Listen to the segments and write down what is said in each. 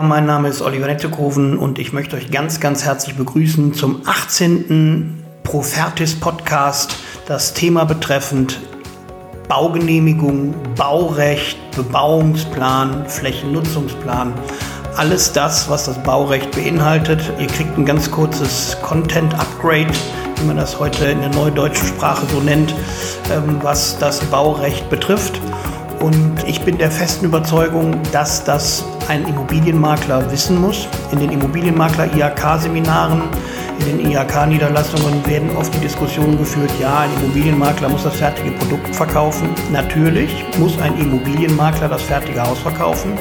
Mein Name ist Oliver Nettekoven und ich möchte euch ganz, ganz herzlich begrüßen zum 18. Profertis Podcast, das Thema betreffend Baugenehmigung, Baurecht, Bebauungsplan, Flächennutzungsplan. Alles das, was das Baurecht beinhaltet. Ihr kriegt ein ganz kurzes Content Upgrade, wie man das heute in der neudeutschen Sprache so nennt, ähm, was das Baurecht betrifft. Und ich bin der festen Überzeugung, dass das ein Immobilienmakler wissen muss. In den Immobilienmakler-IHK-Seminaren, in den IHK-Niederlassungen werden oft die Diskussionen geführt, ja, ein Immobilienmakler muss das fertige Produkt verkaufen. Natürlich muss ein Immobilienmakler das fertige Haus verkaufen.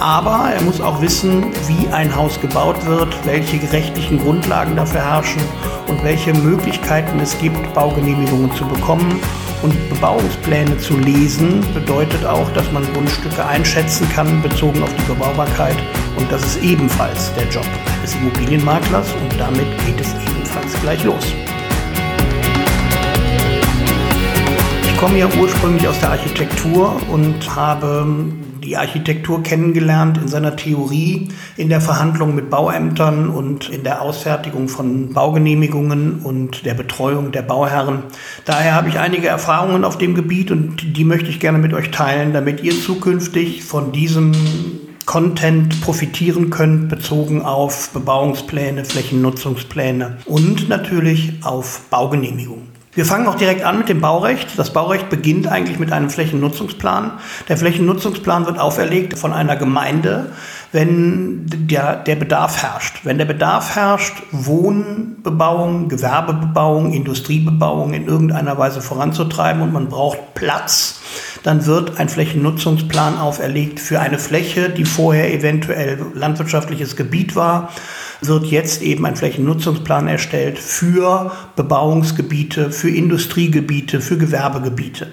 Aber er muss auch wissen, wie ein Haus gebaut wird, welche rechtlichen Grundlagen dafür herrschen und welche Möglichkeiten es gibt, Baugenehmigungen zu bekommen und Bebauungspläne zu lesen bedeutet auch, dass man Grundstücke einschätzen kann, bezogen auf die Bebaubarkeit. Und das ist ebenfalls der Job des Immobilienmaklers und damit geht es ebenfalls gleich los. Ich komme ja ursprünglich aus der Architektur und habe die Architektur kennengelernt in seiner Theorie, in der Verhandlung mit Bauämtern und in der Ausfertigung von Baugenehmigungen und der Betreuung der Bauherren. Daher habe ich einige Erfahrungen auf dem Gebiet und die möchte ich gerne mit euch teilen, damit ihr zukünftig von diesem Content profitieren könnt, bezogen auf Bebauungspläne, Flächennutzungspläne und natürlich auf Baugenehmigungen. Wir fangen auch direkt an mit dem Baurecht. Das Baurecht beginnt eigentlich mit einem Flächennutzungsplan. Der Flächennutzungsplan wird auferlegt von einer Gemeinde, wenn der, der Bedarf herrscht. Wenn der Bedarf herrscht, Wohnbebauung, Gewerbebebauung, Industriebebauung in irgendeiner Weise voranzutreiben und man braucht Platz, dann wird ein Flächennutzungsplan auferlegt für eine Fläche, die vorher eventuell landwirtschaftliches Gebiet war wird jetzt eben ein Flächennutzungsplan erstellt für Bebauungsgebiete, für Industriegebiete, für Gewerbegebiete.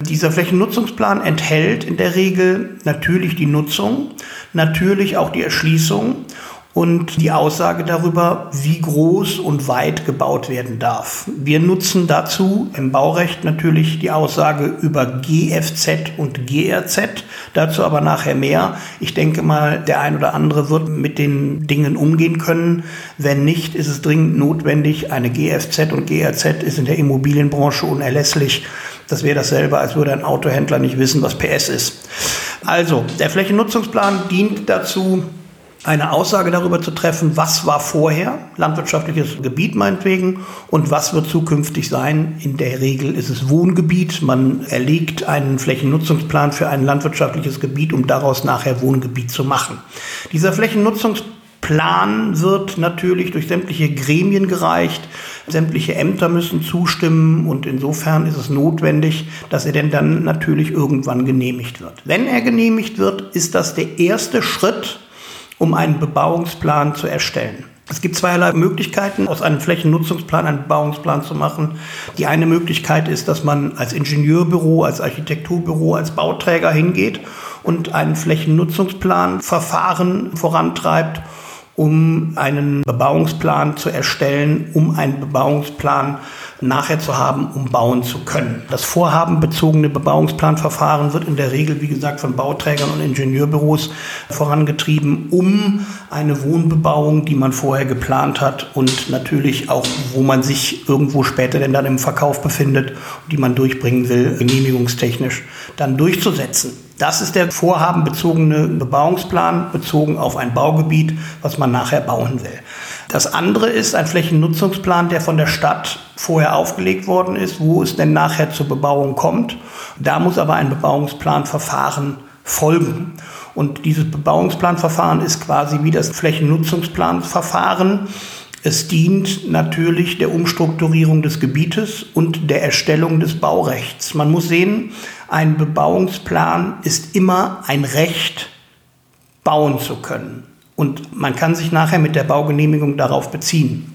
Dieser Flächennutzungsplan enthält in der Regel natürlich die Nutzung, natürlich auch die Erschließung und die Aussage darüber, wie groß und weit gebaut werden darf. Wir nutzen dazu im Baurecht natürlich die Aussage über GFZ und GRZ, dazu aber nachher mehr. Ich denke mal, der ein oder andere wird mit den Dingen umgehen können. Wenn nicht, ist es dringend notwendig. Eine GFZ und GRZ ist in der Immobilienbranche unerlässlich. Das wäre dasselbe, als würde ein Autohändler nicht wissen, was PS ist. Also, der Flächennutzungsplan dient dazu, eine Aussage darüber zu treffen, was war vorher landwirtschaftliches Gebiet meinetwegen und was wird zukünftig sein. In der Regel ist es Wohngebiet. Man erlegt einen Flächennutzungsplan für ein landwirtschaftliches Gebiet, um daraus nachher Wohngebiet zu machen. Dieser Flächennutzungsplan wird natürlich durch sämtliche Gremien gereicht. Sämtliche Ämter müssen zustimmen und insofern ist es notwendig, dass er denn dann natürlich irgendwann genehmigt wird. Wenn er genehmigt wird, ist das der erste Schritt um einen Bebauungsplan zu erstellen. Es gibt zweierlei Möglichkeiten, aus einem Flächennutzungsplan einen Bebauungsplan zu machen. Die eine Möglichkeit ist, dass man als Ingenieurbüro, als Architekturbüro, als Bauträger hingeht und einen Flächennutzungsplanverfahren vorantreibt, um einen Bebauungsplan zu erstellen, um einen Bebauungsplan nachher zu haben, um bauen zu können. Das vorhabenbezogene Bebauungsplanverfahren wird in der Regel, wie gesagt, von Bauträgern und Ingenieurbüros vorangetrieben, um eine Wohnbebauung, die man vorher geplant hat und natürlich auch, wo man sich irgendwo später denn dann im Verkauf befindet, die man durchbringen will, genehmigungstechnisch, dann durchzusetzen. Das ist der vorhabenbezogene Bebauungsplan bezogen auf ein Baugebiet, was man nachher bauen will. Das andere ist ein Flächennutzungsplan, der von der Stadt vorher aufgelegt worden ist, wo es denn nachher zur Bebauung kommt. Da muss aber ein Bebauungsplanverfahren folgen. Und dieses Bebauungsplanverfahren ist quasi wie das Flächennutzungsplanverfahren. Es dient natürlich der Umstrukturierung des Gebietes und der Erstellung des Baurechts. Man muss sehen, ein Bebauungsplan ist immer ein Recht, bauen zu können. Und man kann sich nachher mit der Baugenehmigung darauf beziehen.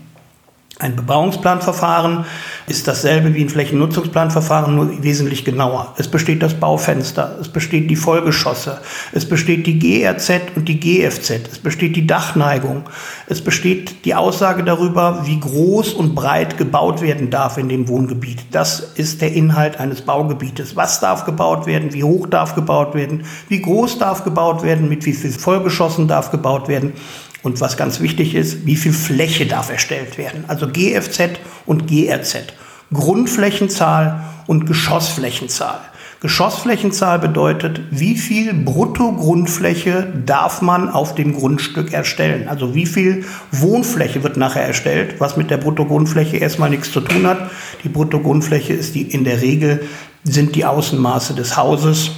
Ein Bebauungsplanverfahren ist dasselbe wie ein Flächennutzungsplanverfahren, nur wesentlich genauer. Es besteht das Baufenster, es besteht die Vollgeschosse, es besteht die GRZ und die GFZ, es besteht die Dachneigung, es besteht die Aussage darüber, wie groß und breit gebaut werden darf in dem Wohngebiet. Das ist der Inhalt eines Baugebietes. Was darf gebaut werden, wie hoch darf gebaut werden, wie groß darf gebaut werden, mit wie viel Vollgeschossen darf gebaut werden. Und was ganz wichtig ist, wie viel Fläche darf erstellt werden? Also GFZ und GRZ. Grundflächenzahl und Geschossflächenzahl. Geschossflächenzahl bedeutet, wie viel Bruttogrundfläche darf man auf dem Grundstück erstellen. Also wie viel Wohnfläche wird nachher erstellt, was mit der Bruttogrundfläche erstmal nichts zu tun hat. Die Bruttogrundfläche ist die in der Regel sind die Außenmaße des Hauses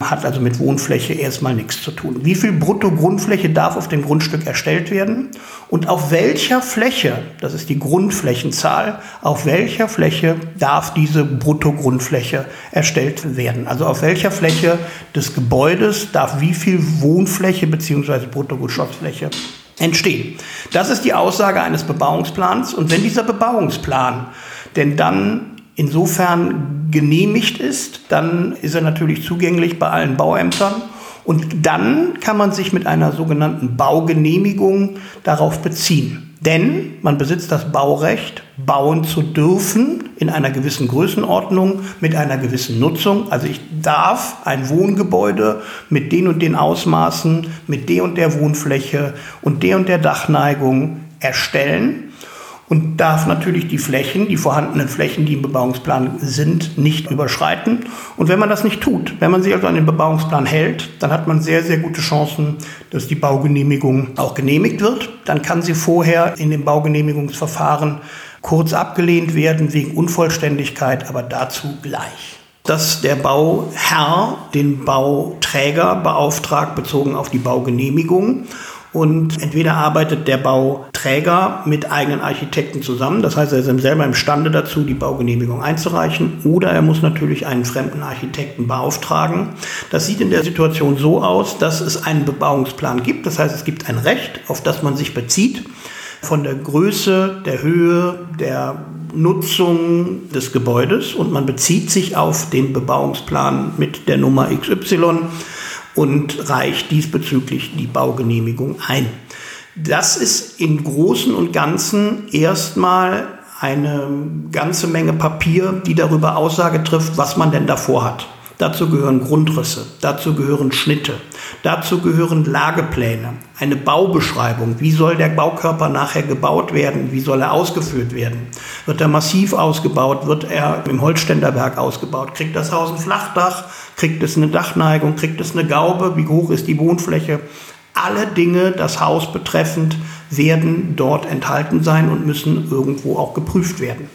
hat also mit Wohnfläche erstmal nichts zu tun. Wie viel Bruttogrundfläche darf auf dem Grundstück erstellt werden und auf welcher Fläche, das ist die Grundflächenzahl, auf welcher Fläche darf diese Bruttogrundfläche erstellt werden? Also auf welcher Fläche des Gebäudes darf wie viel Wohnfläche bzw. Bruttogeschossfläche entstehen? Das ist die Aussage eines Bebauungsplans und wenn dieser Bebauungsplan denn dann insofern genehmigt ist, dann ist er natürlich zugänglich bei allen Bauämtern. Und dann kann man sich mit einer sogenannten Baugenehmigung darauf beziehen. Denn man besitzt das Baurecht, bauen zu dürfen in einer gewissen Größenordnung, mit einer gewissen Nutzung. Also ich darf ein Wohngebäude mit den und den Ausmaßen, mit der und der Wohnfläche und der und der Dachneigung erstellen und darf natürlich die Flächen, die vorhandenen Flächen, die im Bebauungsplan sind, nicht überschreiten. Und wenn man das nicht tut, wenn man sich also an den Bebauungsplan hält, dann hat man sehr, sehr gute Chancen, dass die Baugenehmigung auch genehmigt wird. Dann kann sie vorher in dem Baugenehmigungsverfahren kurz abgelehnt werden wegen Unvollständigkeit, aber dazu gleich dass der Bauherr den Bauträger beauftragt bezogen auf die Baugenehmigung und entweder arbeitet der Bauträger mit eigenen Architekten zusammen, das heißt, er ist selber imstande dazu, die Baugenehmigung einzureichen, oder er muss natürlich einen fremden Architekten beauftragen. Das sieht in der Situation so aus, dass es einen Bebauungsplan gibt, das heißt, es gibt ein Recht, auf das man sich bezieht, von der Größe, der Höhe, der Nutzung des Gebäudes. Und man bezieht sich auf den Bebauungsplan mit der Nummer XY und reicht diesbezüglich die Baugenehmigung ein. Das ist im Großen und Ganzen erstmal eine ganze Menge Papier, die darüber Aussage trifft, was man denn davor hat. Dazu gehören Grundrisse, dazu gehören Schnitte, dazu gehören Lagepläne, eine Baubeschreibung. Wie soll der Baukörper nachher gebaut werden? Wie soll er ausgeführt werden? Wird er massiv ausgebaut? Wird er im Holzständerwerk ausgebaut? Kriegt das Haus ein Flachdach? Kriegt es eine Dachneigung? Kriegt es eine Gaube? Wie hoch ist die Wohnfläche? Alle Dinge, das Haus betreffend, werden dort enthalten sein und müssen irgendwo auch geprüft werden.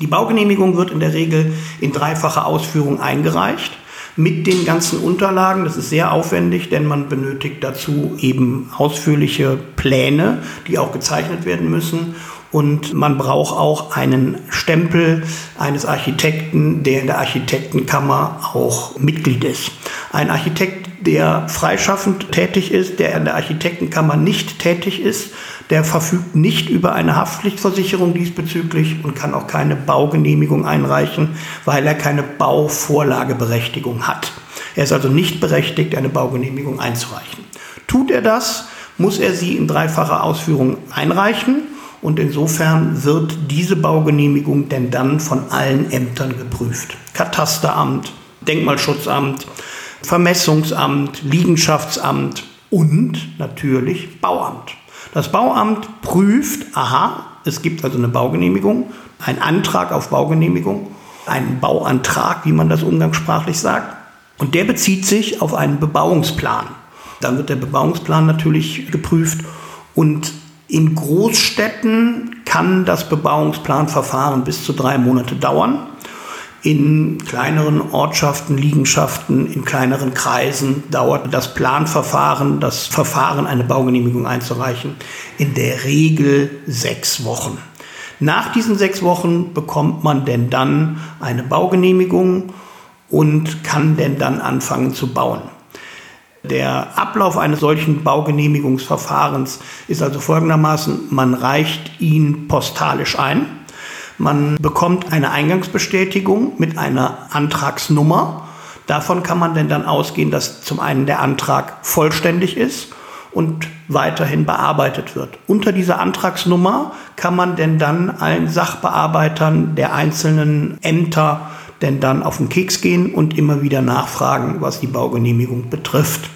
Die Baugenehmigung wird in der Regel in dreifacher Ausführung eingereicht mit den ganzen Unterlagen. Das ist sehr aufwendig, denn man benötigt dazu eben ausführliche Pläne, die auch gezeichnet werden müssen. Und man braucht auch einen Stempel eines Architekten, der in der Architektenkammer auch Mitglied ist. Ein Architekt, der freischaffend tätig ist, der in der Architektenkammer nicht tätig ist, der verfügt nicht über eine Haftpflichtversicherung diesbezüglich und kann auch keine Baugenehmigung einreichen, weil er keine Bauvorlageberechtigung hat. Er ist also nicht berechtigt, eine Baugenehmigung einzureichen. Tut er das, muss er sie in dreifacher Ausführung einreichen und insofern wird diese Baugenehmigung denn dann von allen Ämtern geprüft. Katasteramt, Denkmalschutzamt, Vermessungsamt, Liegenschaftsamt und natürlich Bauamt. Das Bauamt prüft, aha, es gibt also eine Baugenehmigung, ein Antrag auf Baugenehmigung, einen Bauantrag, wie man das umgangssprachlich sagt, und der bezieht sich auf einen Bebauungsplan. Dann wird der Bebauungsplan natürlich geprüft und in Großstädten kann das Bebauungsplanverfahren bis zu drei Monate dauern in kleineren Ortschaften, Liegenschaften, in kleineren Kreisen dauert das Planverfahren, das Verfahren, eine Baugenehmigung einzureichen, in der Regel sechs Wochen. Nach diesen sechs Wochen bekommt man denn dann eine Baugenehmigung und kann denn dann anfangen zu bauen. Der Ablauf eines solchen Baugenehmigungsverfahrens ist also folgendermaßen, man reicht ihn postalisch ein. Man bekommt eine Eingangsbestätigung mit einer Antragsnummer. Davon kann man denn dann ausgehen, dass zum einen der Antrag vollständig ist und weiterhin bearbeitet wird. Unter dieser Antragsnummer kann man denn dann allen Sachbearbeitern der einzelnen Ämter denn dann auf den Keks gehen und immer wieder nachfragen, was die Baugenehmigung betrifft.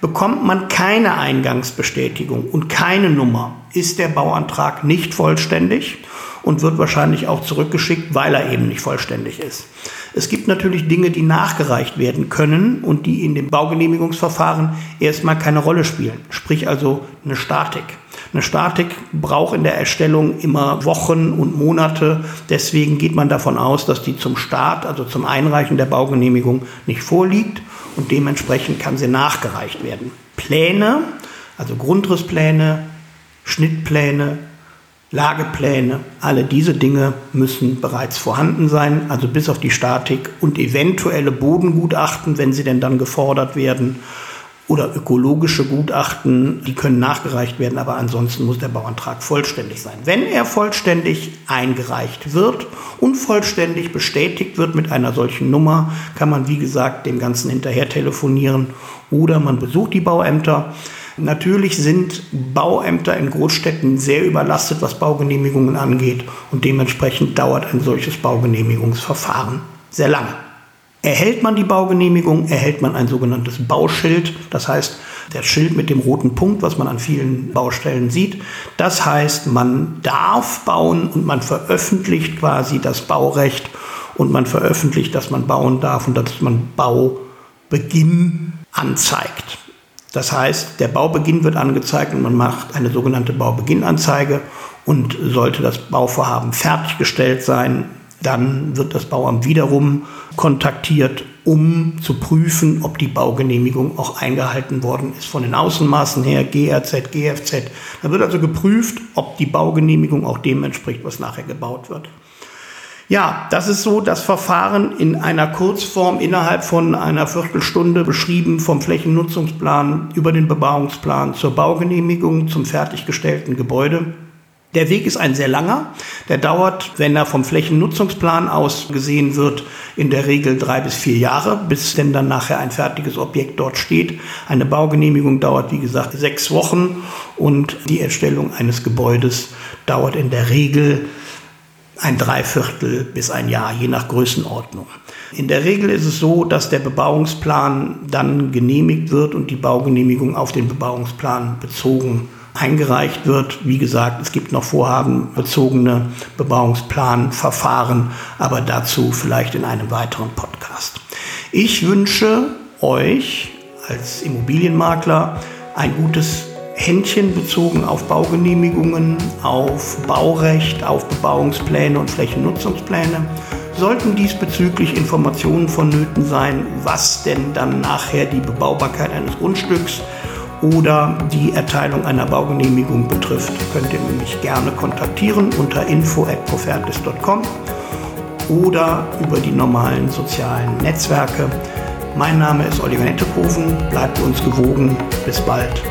Bekommt man keine Eingangsbestätigung und keine Nummer, ist der Bauantrag nicht vollständig und wird wahrscheinlich auch zurückgeschickt, weil er eben nicht vollständig ist. Es gibt natürlich Dinge, die nachgereicht werden können und die in dem Baugenehmigungsverfahren erstmal keine Rolle spielen, sprich also eine Statik. Eine Statik braucht in der Erstellung immer Wochen und Monate. Deswegen geht man davon aus, dass die zum Start, also zum Einreichen der Baugenehmigung nicht vorliegt und dementsprechend kann sie nachgereicht werden. Pläne, also Grundrisspläne, Schnittpläne, Lagepläne, alle diese Dinge müssen bereits vorhanden sein, also bis auf die Statik und eventuelle Bodengutachten, wenn sie denn dann gefordert werden, oder ökologische Gutachten, die können nachgereicht werden, aber ansonsten muss der Bauantrag vollständig sein. Wenn er vollständig eingereicht wird und vollständig bestätigt wird mit einer solchen Nummer, kann man wie gesagt dem Ganzen hinterher telefonieren oder man besucht die Bauämter. Natürlich sind Bauämter in Großstädten sehr überlastet, was Baugenehmigungen angeht und dementsprechend dauert ein solches Baugenehmigungsverfahren sehr lange. Erhält man die Baugenehmigung, erhält man ein sogenanntes Bauschild. Das heißt, der Schild mit dem roten Punkt, was man an vielen Baustellen sieht. Das heißt, man darf bauen und man veröffentlicht quasi das Baurecht und man veröffentlicht, dass man bauen darf und dass man Baubeginn anzeigt. Das heißt, der Baubeginn wird angezeigt und man macht eine sogenannte Baubeginnanzeige und sollte das Bauvorhaben fertiggestellt sein, dann wird das Bauamt wiederum kontaktiert, um zu prüfen, ob die Baugenehmigung auch eingehalten worden ist von den Außenmaßen her, GRZ, GFZ. Da wird also geprüft, ob die Baugenehmigung auch dem entspricht, was nachher gebaut wird. Ja, das ist so das Verfahren in einer Kurzform innerhalb von einer Viertelstunde beschrieben vom Flächennutzungsplan über den Bebauungsplan zur Baugenehmigung zum fertiggestellten Gebäude. Der Weg ist ein sehr langer. Der dauert, wenn er vom Flächennutzungsplan aus gesehen wird, in der Regel drei bis vier Jahre, bis denn dann nachher ein fertiges Objekt dort steht. Eine Baugenehmigung dauert, wie gesagt, sechs Wochen und die Erstellung eines Gebäudes dauert in der Regel ein Dreiviertel bis ein Jahr, je nach Größenordnung. In der Regel ist es so, dass der Bebauungsplan dann genehmigt wird und die Baugenehmigung auf den Bebauungsplan bezogen wird eingereicht wird. Wie gesagt, es gibt noch vorhabenbezogene Bebauungsplanverfahren, aber dazu vielleicht in einem weiteren Podcast. Ich wünsche euch als Immobilienmakler ein gutes Händchen bezogen auf Baugenehmigungen, auf Baurecht, auf Bebauungspläne und Flächennutzungspläne. Sollten diesbezüglich Informationen vonnöten sein, was denn dann nachher die Bebaubarkeit eines Grundstücks oder die Erteilung einer Baugenehmigung betrifft, könnt ihr mich gerne kontaktieren unter info@profertis.com oder über die normalen sozialen Netzwerke. Mein Name ist Oliver Nettekoven, bleibt uns gewogen. Bis bald.